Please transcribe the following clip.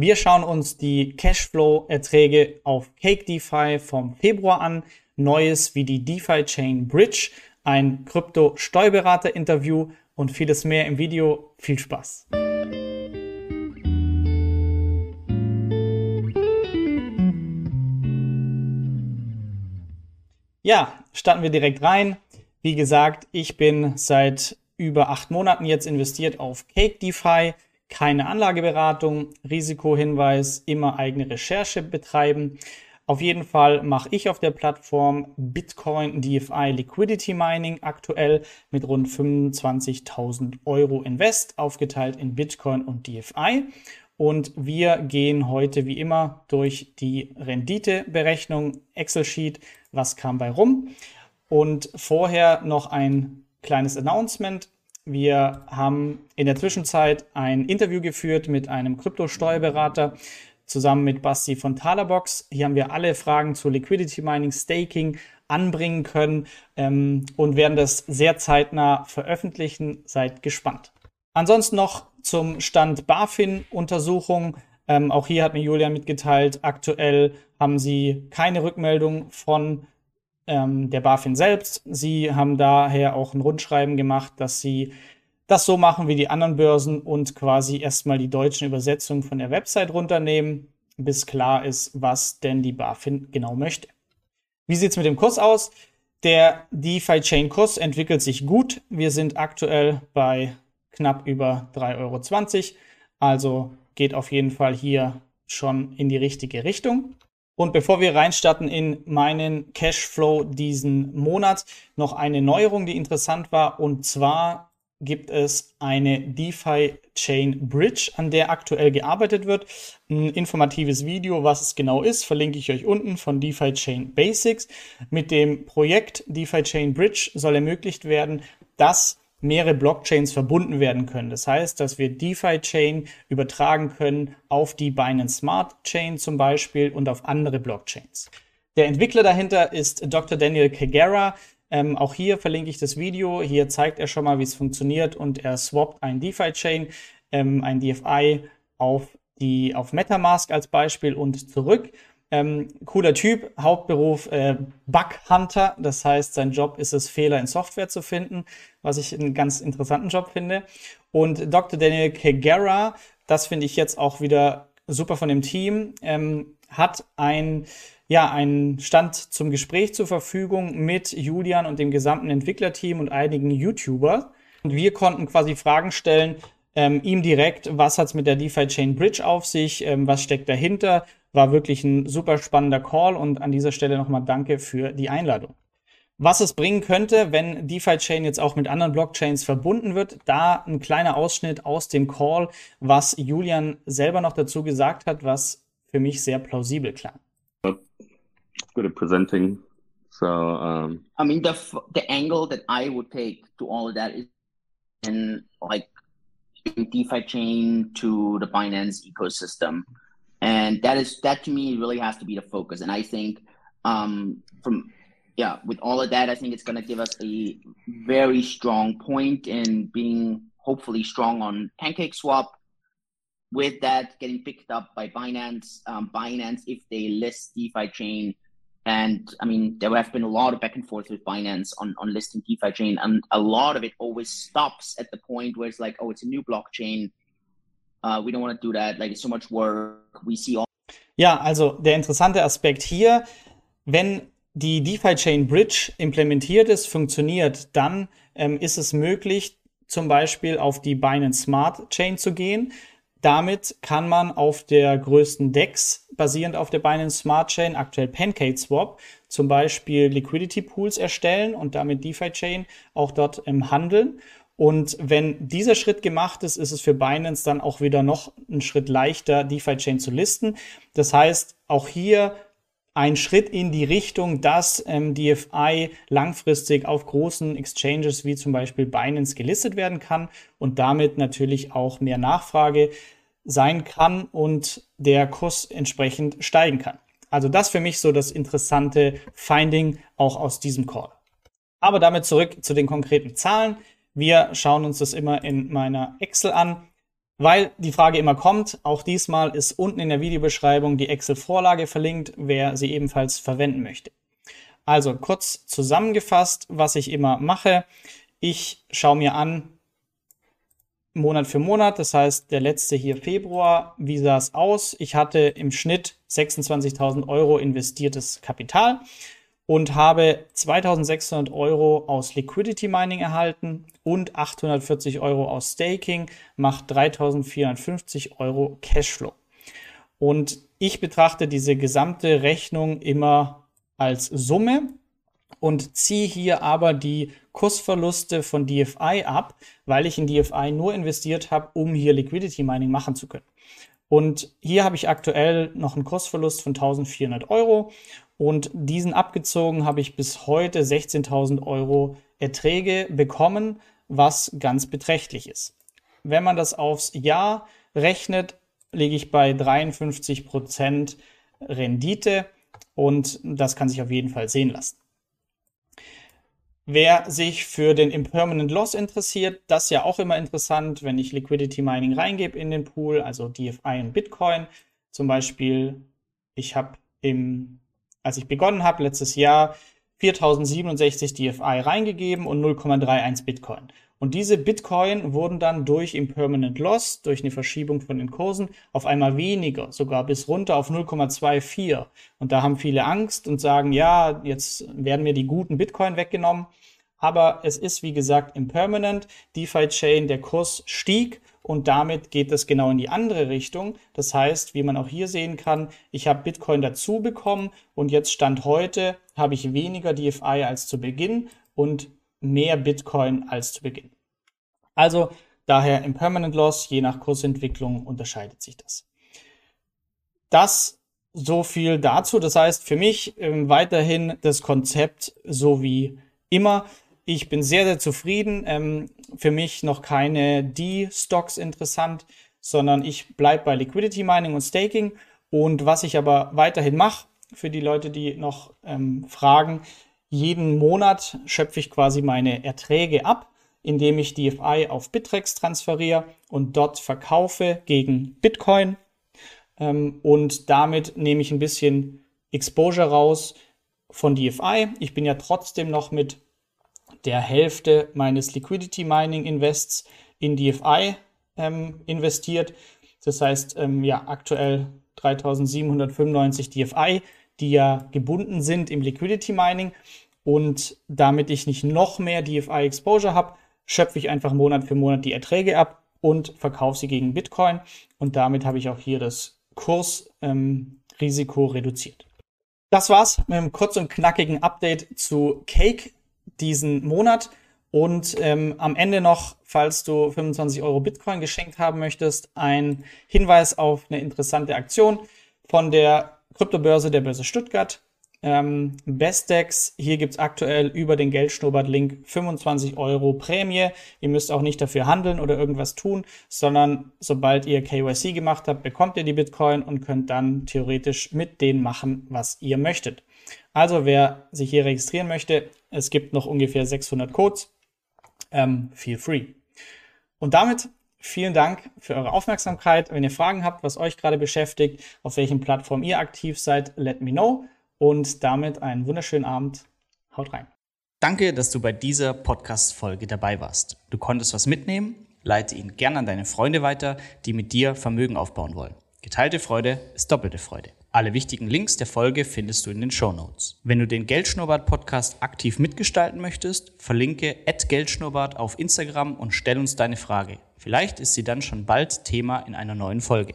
Wir schauen uns die Cashflow-Erträge auf Cake DeFi vom Februar an. Neues wie die DeFi Chain Bridge, ein Krypto-Steuerberater-Interview und vieles mehr im Video. Viel Spaß! Ja, starten wir direkt rein. Wie gesagt, ich bin seit über acht Monaten jetzt investiert auf Cake DeFi keine Anlageberatung, Risikohinweis, immer eigene Recherche betreiben. Auf jeden Fall mache ich auf der Plattform Bitcoin DFI Liquidity Mining aktuell mit rund 25.000 Euro Invest, aufgeteilt in Bitcoin und DFI. Und wir gehen heute wie immer durch die Renditeberechnung Excel-Sheet, was kam bei rum. Und vorher noch ein kleines Announcement. Wir haben in der Zwischenzeit ein Interview geführt mit einem Kryptosteuerberater zusammen mit Basti von Talabox. Hier haben wir alle Fragen zu Liquidity Mining, Staking anbringen können ähm, und werden das sehr zeitnah veröffentlichen. Seid gespannt. Ansonsten noch zum Stand BaFin-Untersuchung. Ähm, auch hier hat mir Julian mitgeteilt, aktuell haben sie keine Rückmeldung von ähm, der BaFin selbst. Sie haben daher auch ein Rundschreiben gemacht, dass sie das so machen wie die anderen Börsen und quasi erstmal die deutschen Übersetzungen von der Website runternehmen, bis klar ist, was denn die BaFin genau möchte. Wie sieht es mit dem Kurs aus? Der DeFi-Chain-Kurs entwickelt sich gut. Wir sind aktuell bei knapp über 3,20 Euro. Also geht auf jeden Fall hier schon in die richtige Richtung. Und bevor wir reinstarten in meinen Cashflow diesen Monat, noch eine Neuerung, die interessant war. Und zwar gibt es eine DeFi Chain Bridge, an der aktuell gearbeitet wird. Ein informatives Video, was es genau ist, verlinke ich euch unten von DeFi Chain Basics. Mit dem Projekt DeFi Chain Bridge soll ermöglicht werden, dass mehrere Blockchains verbunden werden können. Das heißt, dass wir DeFi-Chain übertragen können auf die Binance Smart Chain zum Beispiel und auf andere Blockchains. Der Entwickler dahinter ist Dr. Daniel Kagera. Ähm, auch hier verlinke ich das Video. Hier zeigt er schon mal, wie es funktioniert und er swappt ein DeFi-Chain, ähm, ein DFI auf die auf MetaMask als Beispiel und zurück. Ähm, cooler Typ, Hauptberuf äh, Bug Hunter, das heißt, sein Job ist es, Fehler in Software zu finden, was ich einen ganz interessanten Job finde. Und Dr. Daniel Kagera, das finde ich jetzt auch wieder super von dem Team, ähm, hat ein ja, einen Stand zum Gespräch zur Verfügung mit Julian und dem gesamten Entwicklerteam und einigen YouTuber. Und wir konnten quasi Fragen stellen, ähm, ihm direkt, was hat's mit der DeFi Chain Bridge auf sich, ähm, was steckt dahinter war wirklich ein super spannender Call und an dieser Stelle nochmal danke für die Einladung. Was es bringen könnte, wenn DeFi Chain jetzt auch mit anderen Blockchains verbunden wird, da ein kleiner Ausschnitt aus dem Call, was Julian selber noch dazu gesagt hat, was für mich sehr plausibel klang. Good at presenting. So, um... I mean, the the angle that I would take to all of that is in like DeFi chain to the Binance ecosystem. And that is that to me really has to be the focus. And i think um from yeah with all of that i think it's going to give us a very strong point in being hopefully strong on pancake swap. With that getting picked up by binance um, binance if they list defi chain. And i mean there have been a lot of back and forth with binance on, on listing defi chain. And a lot of it always stops at the point where it's like oh it's a new blockchain Uh, we don't want to do that. Like it's so much work. We see all. Ja, also der interessante Aspekt hier, wenn die DeFi Chain Bridge implementiert ist, funktioniert, dann ähm, ist es möglich, zum Beispiel auf die Binance Smart Chain zu gehen. Damit kann man auf der größten DEX, basierend auf der Binance Smart Chain, aktuell PancakeSwap, zum Beispiel Liquidity Pools erstellen und damit DeFi Chain auch dort ähm, handeln. Und wenn dieser Schritt gemacht ist, ist es für Binance dann auch wieder noch einen Schritt leichter, DeFi-Chain zu listen. Das heißt, auch hier ein Schritt in die Richtung, dass ähm, DFI langfristig auf großen Exchanges wie zum Beispiel Binance gelistet werden kann und damit natürlich auch mehr Nachfrage sein kann und der Kurs entsprechend steigen kann. Also das für mich so das interessante Finding auch aus diesem Call. Aber damit zurück zu den konkreten Zahlen. Wir schauen uns das immer in meiner Excel an. Weil die Frage immer kommt, auch diesmal ist unten in der Videobeschreibung die Excel-Vorlage verlinkt, wer sie ebenfalls verwenden möchte. Also kurz zusammengefasst, was ich immer mache. Ich schaue mir an, Monat für Monat, das heißt der letzte hier Februar, wie sah es aus? Ich hatte im Schnitt 26.000 Euro investiertes Kapital und habe 2600 Euro aus Liquidity Mining erhalten und 840 Euro aus Staking, macht 3450 Euro Cashflow. Und ich betrachte diese gesamte Rechnung immer als Summe und ziehe hier aber die Kursverluste von DFI ab, weil ich in DFI nur investiert habe, um hier Liquidity Mining machen zu können. Und hier habe ich aktuell noch einen Kursverlust von 1400 Euro und diesen abgezogen habe ich bis heute 16.000 Euro Erträge bekommen, was ganz beträchtlich ist. Wenn man das aufs Jahr rechnet, liege ich bei 53 Prozent Rendite und das kann sich auf jeden Fall sehen lassen. Wer sich für den Impermanent Loss interessiert, das ist ja auch immer interessant, wenn ich Liquidity Mining reingebe in den Pool, also DFI und Bitcoin. Zum Beispiel, ich habe im als ich begonnen habe, letztes Jahr 4067 DFI reingegeben und 0,31 Bitcoin. Und diese Bitcoin wurden dann durch Impermanent Loss, durch eine Verschiebung von den Kursen, auf einmal weniger, sogar bis runter auf 0,24. Und da haben viele Angst und sagen, ja, jetzt werden mir die guten Bitcoin weggenommen. Aber es ist, wie gesagt, Impermanent. DeFi Chain, der Kurs stieg und damit geht es genau in die andere Richtung. Das heißt, wie man auch hier sehen kann, ich habe Bitcoin dazu bekommen und jetzt Stand heute habe ich weniger DFI als zu Beginn und mehr Bitcoin als zu Beginn. Also daher im Permanent Loss, je nach Kursentwicklung unterscheidet sich das. Das so viel dazu. Das heißt für mich äh, weiterhin das Konzept so wie immer. Ich bin sehr, sehr zufrieden. Ähm, für mich noch keine D-Stocks interessant, sondern ich bleibe bei Liquidity Mining und Staking. Und was ich aber weiterhin mache, für die Leute, die noch ähm, fragen, jeden Monat schöpfe ich quasi meine Erträge ab, indem ich DFI auf Bittrex transferiere und dort verkaufe gegen Bitcoin. Ähm, und damit nehme ich ein bisschen Exposure raus von DFI. Ich bin ja trotzdem noch mit der Hälfte meines Liquidity Mining Invests in DFI ähm, investiert. Das heißt, ähm, ja, aktuell 3795 DFI, die ja gebunden sind im Liquidity Mining. Und damit ich nicht noch mehr DFI Exposure habe, schöpfe ich einfach Monat für Monat die Erträge ab und verkaufe sie gegen Bitcoin. Und damit habe ich auch hier das Kursrisiko ähm, reduziert. Das war's mit einem kurz und knackigen Update zu Cake diesen Monat. Und ähm, am Ende noch, falls du 25 Euro Bitcoin geschenkt haben möchtest, ein Hinweis auf eine interessante Aktion von der Kryptobörse der Börse Stuttgart. Ähm, Bestex, hier gibt's aktuell über den Geldschnurrbart-Link 25 Euro Prämie. Ihr müsst auch nicht dafür handeln oder irgendwas tun, sondern sobald ihr KYC gemacht habt, bekommt ihr die Bitcoin und könnt dann theoretisch mit denen machen, was ihr möchtet. Also wer sich hier registrieren möchte, es gibt noch ungefähr 600 Codes. Ähm, feel free. Und damit vielen Dank für eure Aufmerksamkeit. Wenn ihr Fragen habt, was euch gerade beschäftigt, auf welchen Plattformen ihr aktiv seid, let me know. Und damit einen wunderschönen Abend. Haut rein. Danke, dass du bei dieser Podcast-Folge dabei warst. Du konntest was mitnehmen. Leite ihn gerne an deine Freunde weiter, die mit dir Vermögen aufbauen wollen. Geteilte Freude ist doppelte Freude. Alle wichtigen Links der Folge findest du in den Show Notes. Wenn du den Geldschnurrbart Podcast aktiv mitgestalten möchtest, verlinke @geldschnurrbart auf Instagram und stell uns deine Frage. Vielleicht ist sie dann schon bald Thema in einer neuen Folge.